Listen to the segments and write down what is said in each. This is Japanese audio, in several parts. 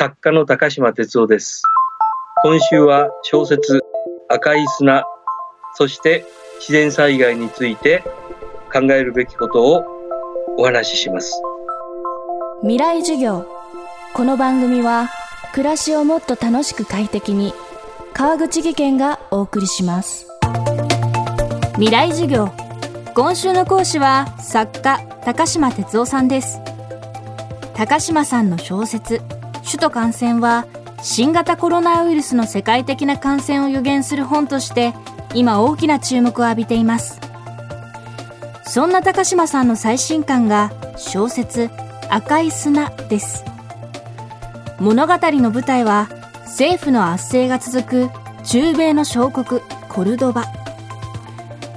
作家の高島哲夫です。今週は小説赤い砂、そして自然災害について考えるべきことをお話しします。未来授業。この番組は暮らしをもっと楽しく快適に川口義賢がお送りします。未来授業。今週の講師は作家高島哲夫さんです。高島さんの小説首都感染は新型コロナウイルスの世界的な感染を予言する本として今大きな注目を浴びています。そんな高島さんの最新刊が小説赤い砂です。物語の舞台は政府の圧政が続く中米の小国コルドバ。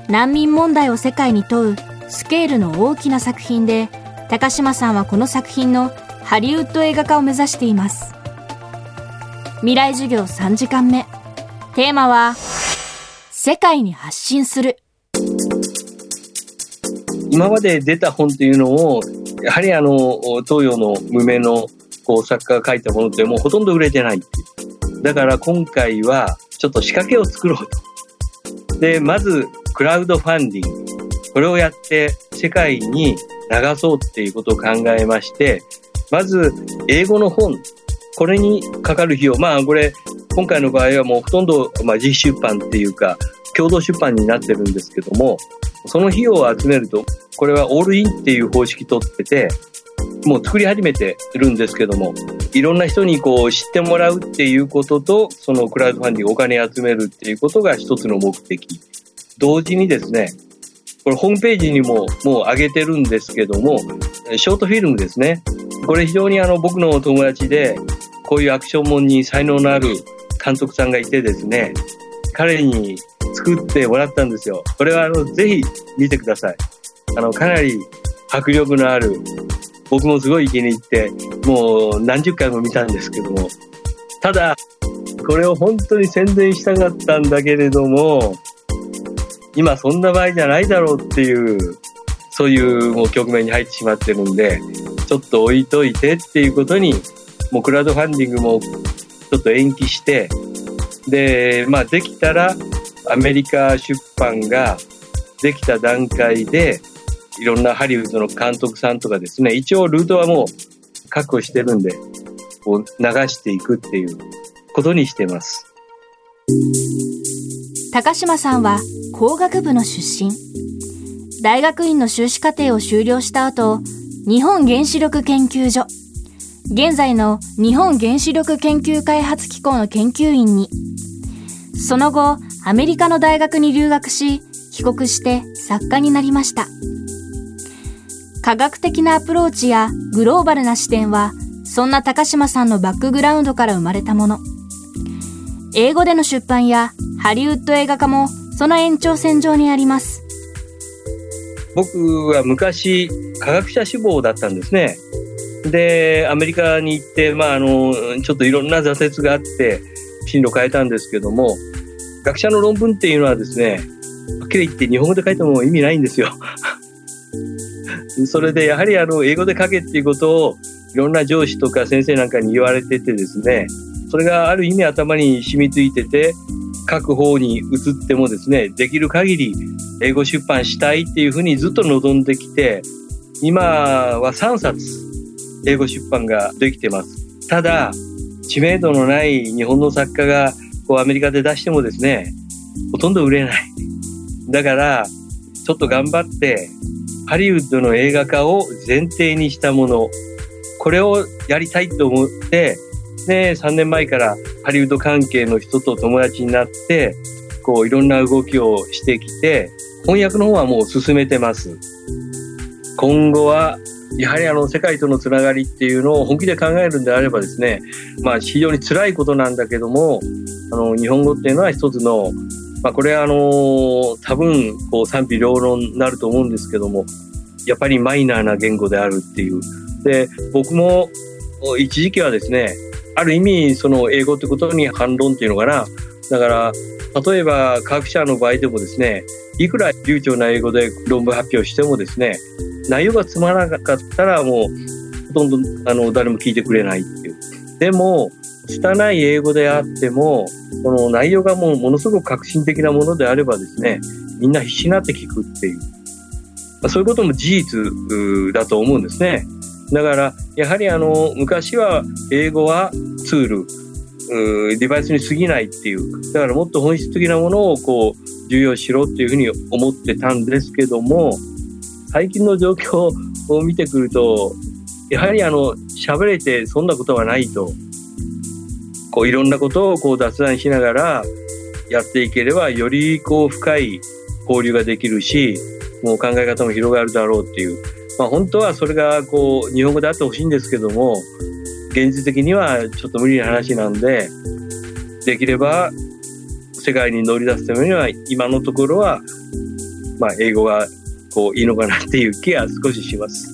難民問題を世界に問うスケールの大きな作品で高島さんはこの作品のハリウッド映画化を目指しています。未来授業3時間目。テーマは世界に発信する。今まで出た本っていうのをやはりあの東洋の無名のこう作家が書いたものってもうほとんど売れてない。だから今回はちょっと仕掛けを作ろうと。でまずクラウドファンディング。これをやって世界に流そうっていうことを考えましてまず、英語の本、これにかかる費用、まあこれ、今回の場合はもうほとんど、まあ、自費出版っていうか、共同出版になってるんですけども、その費用を集めると、これはオールインっていう方式取ってて、もう作り始めてるんですけども、いろんな人にこう知ってもらうっていうことと、そのクラウドファンディングお金集めるっていうことが一つの目的。同時にですね、これホームページにももう上げてるんですけども、ショートフィルムですね。これ非常にあの僕のお友達で、こういうアクションもんに才能のある監督さんがいてですね、彼に作ってもらったんですよ。これはあのぜひ見てください。あの、かなり迫力のある、僕もすごい気に入って、もう何十回も見たんですけども。ただ、これを本当に宣伝したかったんだけれども、今そんな場合じゃないだろうっていう、そういうもう局面に入ってしまってるんで、ちょっと置いといてっていうことに、もうクラウドファンディングもちょっと延期して、で、まあできたらアメリカ出版ができた段階で、いろんなハリウッドの監督さんとかですね、一応ルートはもう確保してるんで、こう流していくっていうことにしてます。高島さんは工学部の出身。大学院の修士課程を修了した後、日本原子力研究所、現在の日本原子力研究開発機構の研究員に、その後、アメリカの大学に留学し、帰国して作家になりました。科学的なアプローチやグローバルな視点は、そんな高島さんのバックグラウンドから生まれたもの。英語での出版やハリウッド映画化もその延長線上にあります。僕は昔科学者志望だったんですね。で、アメリカに行って、まあ、あの、ちょっといろんな挫折があって、進路変えたんですけども、学者の論文っていうのはですね、はっきり言って日本語で書いても意味ないんですよ。それでやはりあの英語で書けっていうことをいろんな上司とか先生なんかに言われててですね、それがある意味頭に染みついてて、書く方に移ってもですね、できる限り英語出版したいっていうふうにずっと望んできて、今は3冊英語出版ができてます。ただ、知名度のない日本の作家がこうアメリカで出してもですね、ほとんど売れない。だから、ちょっと頑張って、ハリウッドの映画化を前提にしたもの、これをやりたいと思って、で、3年前からハリウッド関係の人と友達になって、こういろんな動きをしてきて、翻訳の方はもう進めてます。今後は、やはりあの世界とのつながりっていうのを本気で考えるんであればですね、まあ非常に辛いことなんだけども、あの日本語っていうのは一つの、まあこれはあの多分こう賛否両論になると思うんですけども、やっぱりマイナーな言語であるっていう。で、僕も一時期はですね、ある意味その英語ってことに反論っていうのかな。だから例えば科学者の場合でもですね、いくら流暢な英語で論文発表してもですね、内容がつまらなかったらもうほとんどあの誰も聞いてくれないっていう。でも、拙い英語であっても、この内容がもうものすごく革新的なものであればですね、みんな必死になって聞くっていう、まあ、そういうことも事実だと思うんですね。だから、やはりあの、昔は英語はツール、デバイスに過ぎないっていう、だからもっと本質的なものをこう、重要しろっていうふうに思ってたんですけども、最近の状況を見てくると、やはりあの、喋れてそんなことはないと。こういろんなことをこう雑談しながらやっていければよりこう深い交流ができるしもう考え方も広がるだろうっていう、まあ、本当はそれがこう日本語であってほしいんですけども現実的にはちょっと無理な話なんでできれば世界に乗り出すためには今のところは、まあ、英語がこういいのかなっていう気は少しします。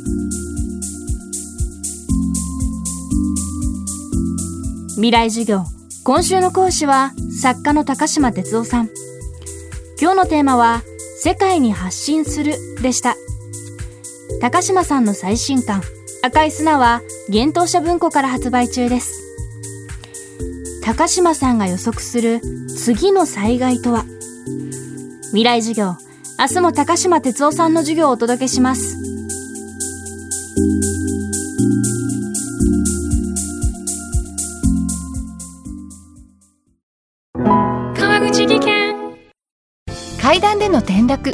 未来授業。今週の講師は作家の高島哲夫さん。今日のテーマは世界に発信するでした。高島さんの最新刊赤い砂は幻冬舎文庫から発売中です。高島さんが予測する次の災害とは？未来授業明日も高島哲夫さんの授業をお届けします。階段での転落